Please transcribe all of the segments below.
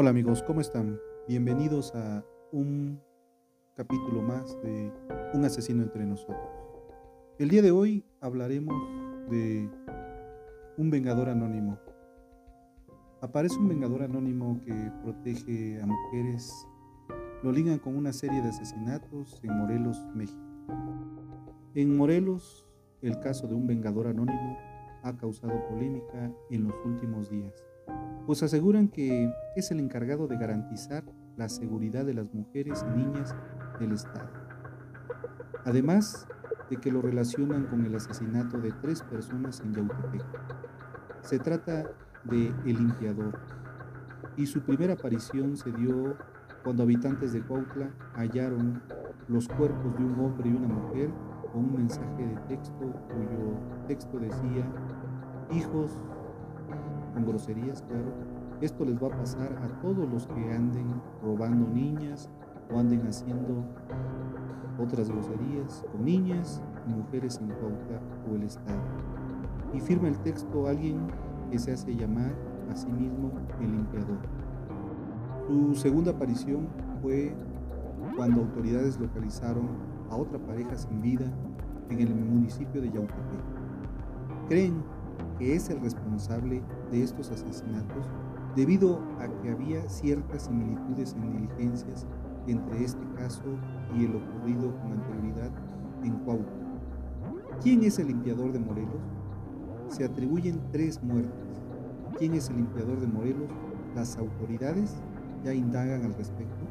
Hola amigos, ¿cómo están? Bienvenidos a un capítulo más de Un asesino entre nosotros. El día de hoy hablaremos de un vengador anónimo. Aparece un vengador anónimo que protege a mujeres. Lo ligan con una serie de asesinatos en Morelos, México. En Morelos, el caso de un vengador anónimo ha causado polémica en los últimos días pues aseguran que es el encargado de garantizar la seguridad de las mujeres y niñas del Estado. Además de que lo relacionan con el asesinato de tres personas en Yautepec. Se trata de El Limpiador y su primera aparición se dio cuando habitantes de Cuautla hallaron los cuerpos de un hombre y una mujer con un mensaje de texto cuyo texto decía, hijos con groserías, claro. Esto les va a pasar a todos los que anden robando niñas o anden haciendo otras groserías con niñas y mujeres en Cauca o el Estado. Y firma el texto alguien que se hace llamar a sí mismo el limpiador. Su segunda aparición fue cuando autoridades localizaron a otra pareja sin vida en el municipio de Yautepec. Creen que es el responsable de estos asesinatos debido a que había ciertas similitudes en diligencias entre este caso y el ocurrido con anterioridad en Cuautla. ¿Quién es el limpiador de Morelos? Se atribuyen tres muertes. ¿Quién es el limpiador de Morelos? Las autoridades ya indagan al respecto.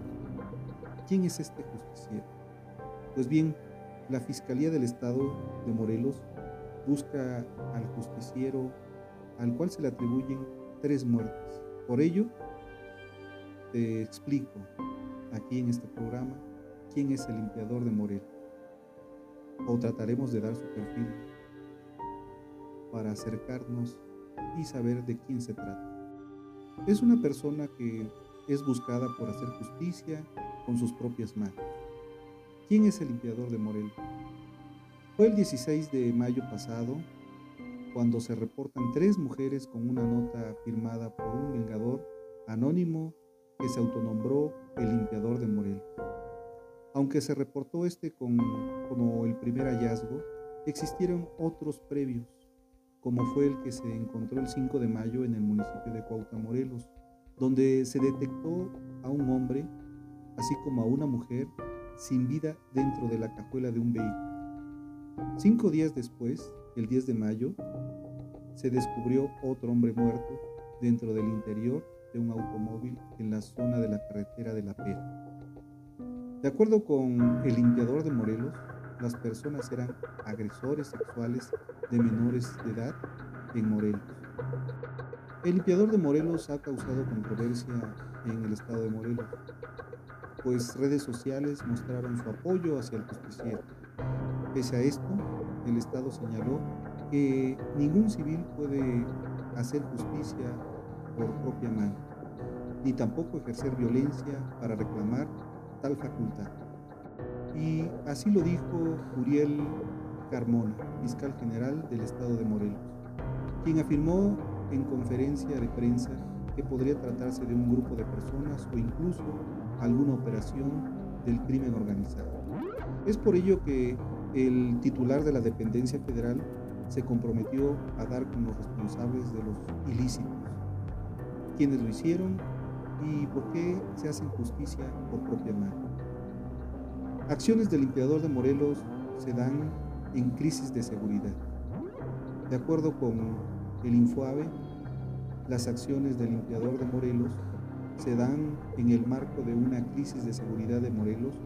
¿Quién es este justiciero? Pues bien, la Fiscalía del Estado de Morelos busca al justiciero al cual se le atribuyen tres muertes. Por ello, te explico aquí en este programa quién es el limpiador de Morelos. O trataremos de dar su perfil para acercarnos y saber de quién se trata. Es una persona que es buscada por hacer justicia con sus propias manos. ¿Quién es el limpiador de Morelos? Fue el 16 de mayo pasado cuando se reportan tres mujeres con una nota firmada por un vengador anónimo que se autonombró el limpiador de Morelos. Aunque se reportó este como el primer hallazgo, existieron otros previos, como fue el que se encontró el 5 de mayo en el municipio de Cuautla, Morelos, donde se detectó a un hombre, así como a una mujer, sin vida dentro de la cajuela de un vehículo. Cinco días después, el 10 de mayo, se descubrió otro hombre muerto dentro del interior de un automóvil en la zona de la carretera de La Pera. De acuerdo con el limpiador de Morelos, las personas eran agresores sexuales de menores de edad en Morelos. El limpiador de Morelos ha causado controversia en el estado de Morelos, pues redes sociales mostraron su apoyo hacia el justiciero. Pese a esto, el Estado señaló que ningún civil puede hacer justicia por propia mano, ni tampoco ejercer violencia para reclamar tal facultad. Y así lo dijo Uriel Carmona, fiscal general del Estado de Morelos, quien afirmó en conferencia de prensa que podría tratarse de un grupo de personas o incluso alguna operación del crimen organizado. Es por ello que el titular de la dependencia federal se comprometió a dar con los responsables de los ilícitos, quienes lo hicieron ¿Y por qué se hace justicia por propia mano? Acciones del limpiador de Morelos se dan en crisis de seguridad. De acuerdo con el Infoave, las acciones del limpiador de Morelos se dan en el marco de una crisis de seguridad de Morelos,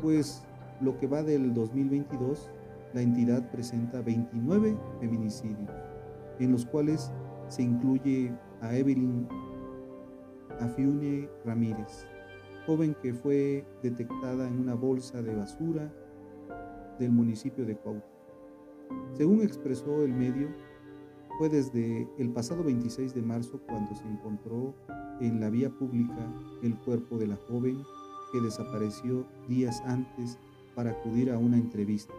pues lo que va del 2022, la entidad presenta 29 feminicidios, en los cuales se incluye a Evelyn Afiune Ramírez, joven que fue detectada en una bolsa de basura del municipio de Cuautla. Según expresó el medio, fue desde el pasado 26 de marzo cuando se encontró en la vía pública el cuerpo de la joven que desapareció días antes para acudir a una entrevista.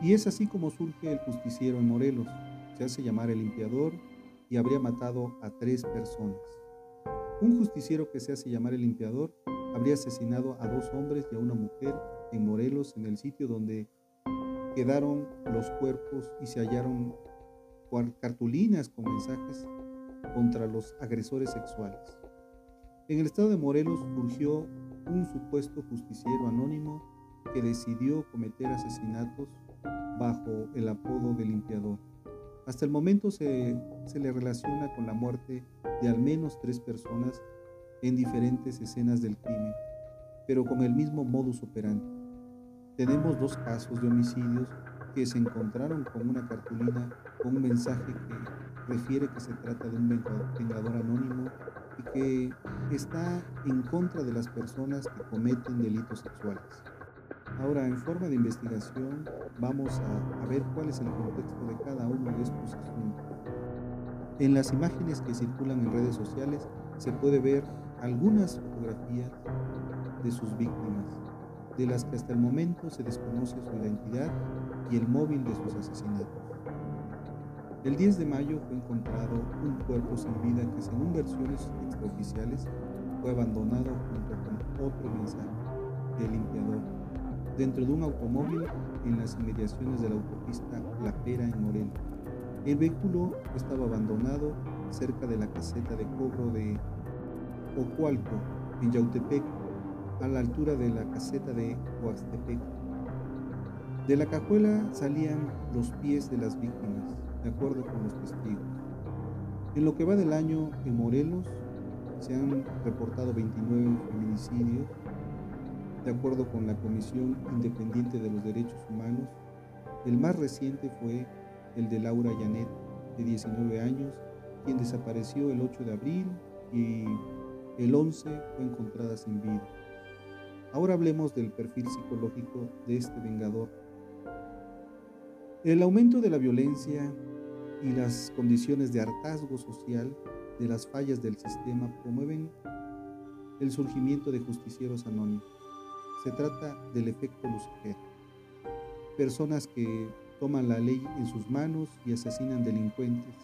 Y es así como surge el justiciero en Morelos. Se hace llamar el limpiador y habría matado a tres personas. Un justiciero que se hace llamar el limpiador habría asesinado a dos hombres y a una mujer en Morelos, en el sitio donde quedaron los cuerpos y se hallaron cartulinas con mensajes contra los agresores sexuales. En el estado de Morelos surgió un supuesto justiciero anónimo que decidió cometer asesinatos bajo el apodo de limpiador. Hasta el momento se, se, le relaciona con la muerte de al menos tres personas en diferentes escenas del crimen, pero con el mismo modus operandi. Tenemos dos casos de homicidios que se encontraron con una cartulina con un mensaje que refiere que se trata de un vengador anónimo y que está en contra de las personas que cometen delitos sexuales. Ahora, en forma de investigación, vamos a, a ver cuál es el contexto de cada uno de estos asuntos. En las imágenes que circulan en redes sociales se puede ver algunas fotografías de sus víctimas, de las que hasta el momento se desconoce su identidad y el móvil de sus asesinatos. El 10 de mayo fue encontrado un cuerpo sin vida que según versiones extraoficiales fue abandonado junto con otro mensaje del limpiador dentro de un automóvil en las inmediaciones de la autopista La Pera en Morelos. El vehículo estaba abandonado cerca de la caseta de cobro de Ocualco, en Yautepec, a la altura de la caseta de Huastepec. De la cajuela salían los pies de las víctimas, de acuerdo con los testigos. En lo que va del año en Morelos se han reportado 29 feminicidios, de acuerdo con la Comisión Independiente de los Derechos Humanos. El más reciente fue el de Laura Janet, de 19 años, quien desapareció el 8 de abril y el 11 fue encontrada sin vida. Ahora hablemos del perfil psicológico de este vengador el aumento de la violencia y las condiciones de hartazgo social de las fallas del sistema promueven el surgimiento de justicieros anónimos. Se trata del efecto Lucifer. Personas que toman la ley en sus manos y asesinan delincuentes.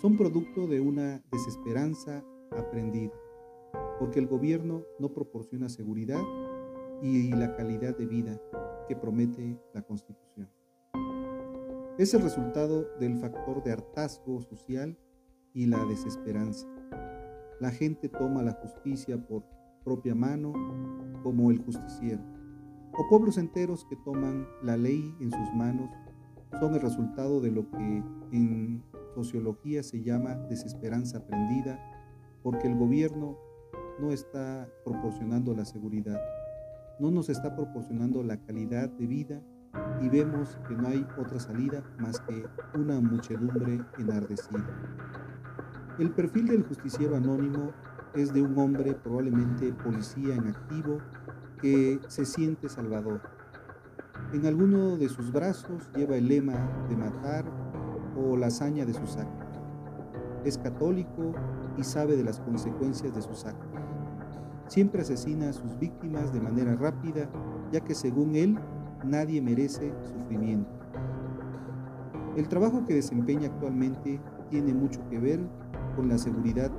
Son producto de una desesperanza aprendida, porque el gobierno no proporciona seguridad y la calidad de vida que promete la Constitución. Es el resultado del factor de hartazgo social y la desesperanza. La gente toma la justicia por propia mano como el justiciero. O pueblos enteros que toman la ley en sus manos son el resultado de lo que en sociología se llama desesperanza aprendida, porque el gobierno no está proporcionando la seguridad, no nos está proporcionando la calidad de vida y vemos que no hay otra salida más que una muchedumbre enardecida. El perfil del justiciero anónimo es de un hombre, probablemente policía en activo, que se siente salvador. En alguno de sus brazos lleva el lema de matar o la hazaña de sus actos. Es católico y sabe de las consecuencias de sus actos. Siempre asesina a sus víctimas de manera rápida, ya que según él nadie merece sufrimiento. El trabajo que desempeña actualmente tiene mucho que ver con la seguridad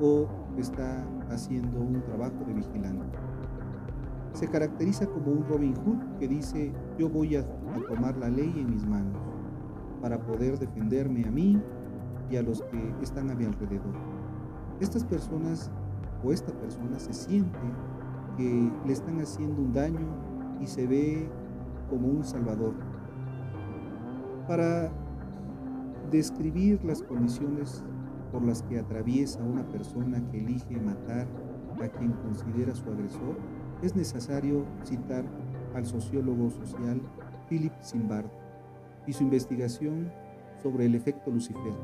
o está haciendo un trabajo de vigilante. Se caracteriza como un Robin Hood que dice yo voy a, tomar la ley en mis manos para poder defenderme a mí y a los que están a mi alrededor. estas personas o esta persona se siente que le están haciendo un daño y se ve como un salvador. Para describir las condiciones por las que atraviesa una persona que elige matar a quien considera su agresor, es necesario citar al sociólogo social Philip Zimbardo y su investigación sobre el efecto Lucifer.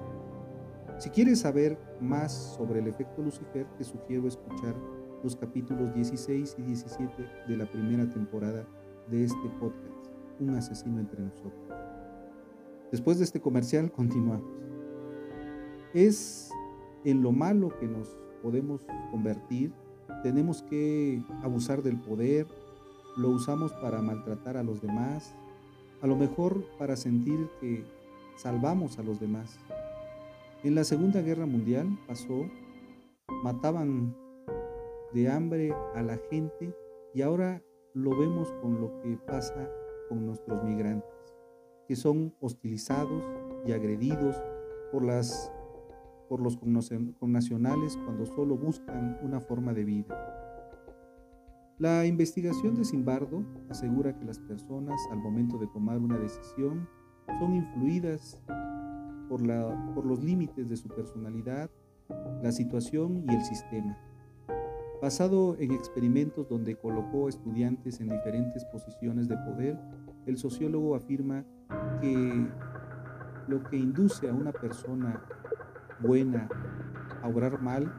Si quieres saber más sobre el efecto Lucifer, te sugiero escuchar los capítulos 16 y 17 de la primera temporada de este podcast, Un asesino entre nosotros. Después de este comercial, continuamos. Es en lo malo que nos podemos convertir, tenemos que abusar del poder, lo usamos para maltratar a los demás, a lo mejor para sentir que salvamos a los demás. En la Segunda Guerra Mundial pasó, mataban de hambre a la gente y ahora lo vemos con lo que pasa con nuestros migrantes, que son hostilizados y agredidos por, las, por los connacionales cuando solo buscan una forma de vida. La investigación de Simbardo asegura que las personas al momento de tomar una decisión son influidas por, la, por los límites de su personalidad, la situación y el sistema. Basado en experimentos donde colocó estudiantes en diferentes posiciones de poder, el sociólogo afirma que lo que induce a una persona buena a obrar mal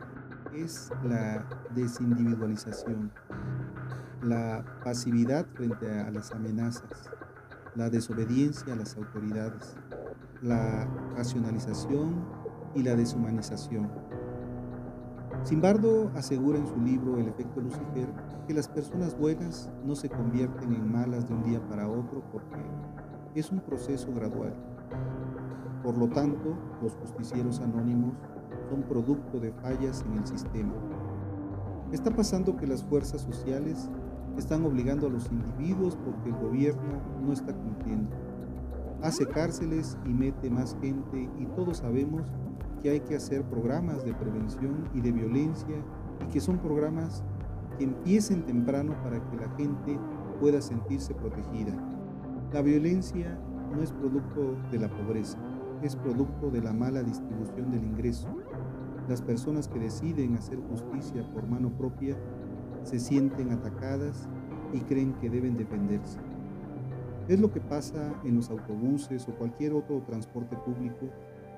es la desindividualización la pasividad frente a las amenazas, la desobediencia a las autoridades, la racionalización y la deshumanización. Simbardo asegura en su libro El efecto Lucifer que las personas buenas no se convierten en malas de un día para otro porque es un proceso gradual. Por lo tanto, los justicieros anónimos son producto de fallas en el sistema. Está pasando que las fuerzas sociales están obligando a los individuos porque el gobierno no está cumpliendo. Hace cárceles y mete más gente y todos sabemos que hay que hacer programas de prevención y de violencia y que son programas que empiecen temprano para que la gente pueda sentirse protegida. La violencia no es producto de la pobreza, es producto de la mala distribución del ingreso. Las personas que deciden hacer justicia por mano propia se sienten atacadas y creen que deben defenderse. Es lo que pasa en los autobuses o cualquier otro transporte público.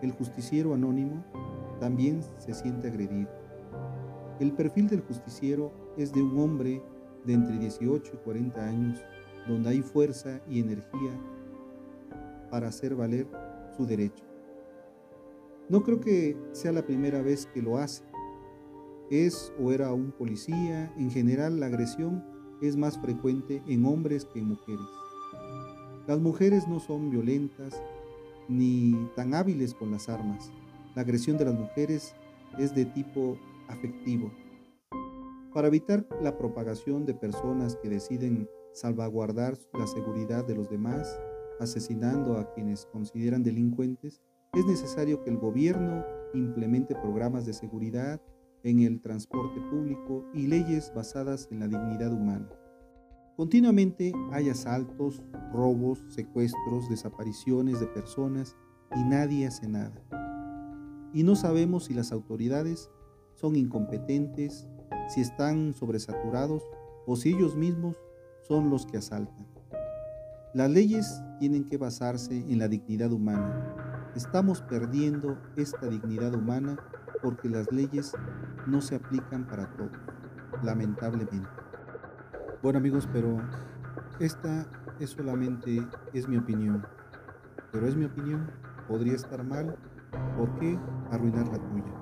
El justiciero anónimo también se siente agredido. El perfil del justiciero es de un hombre de entre 18 y 40 años, donde hay fuerza y energía para hacer valer su derecho. No creo que sea la primera vez que lo hace es o era un policía, en general la agresión es más frecuente en hombres que en mujeres. Las mujeres no son violentas ni tan hábiles con las armas. La agresión de las mujeres es de tipo afectivo. Para evitar la propagación de personas que deciden salvaguardar la seguridad de los demás, asesinando a quienes consideran delincuentes, es necesario que el gobierno implemente programas de seguridad en el transporte público y leyes basadas en la dignidad humana. Continuamente hay asaltos, robos, secuestros, desapariciones de personas y nadie hace nada. Y no sabemos si las autoridades son incompetentes, si están sobresaturados o si ellos mismos son los que asaltan. Las leyes tienen que basarse en la dignidad humana. Estamos perdiendo esta dignidad humana porque las leyes no se aplican para todos, lamentablemente. Bueno amigos, pero esta es solamente es mi opinión. Pero es mi opinión, podría estar mal, ¿por qué arruinar la tuya?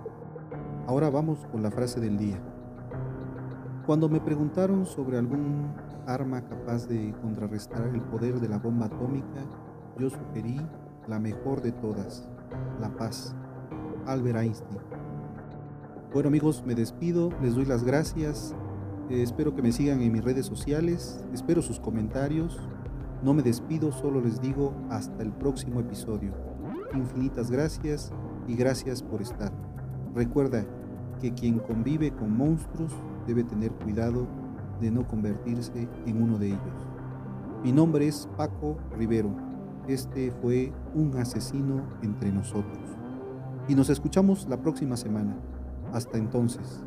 Ahora vamos con la frase del día. Cuando me preguntaron sobre algún arma capaz de contrarrestar el poder de la bomba atómica, yo sugerí la mejor de todas, la paz. Albert Einstein. Bueno amigos, me despido, les doy las gracias, eh, espero que me sigan en mis redes sociales, espero sus comentarios, no me despido, solo les digo hasta el próximo episodio. Infinitas gracias y gracias por estar. Recuerda que quien convive con monstruos debe tener cuidado de no convertirse en uno de ellos. Mi nombre es Paco Rivero. Este fue un asesino entre nosotros. Y nos escuchamos la próxima semana. Hasta entonces.